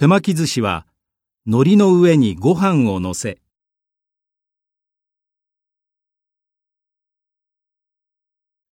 手巻き寿司は海苔の上にご飯を乗せ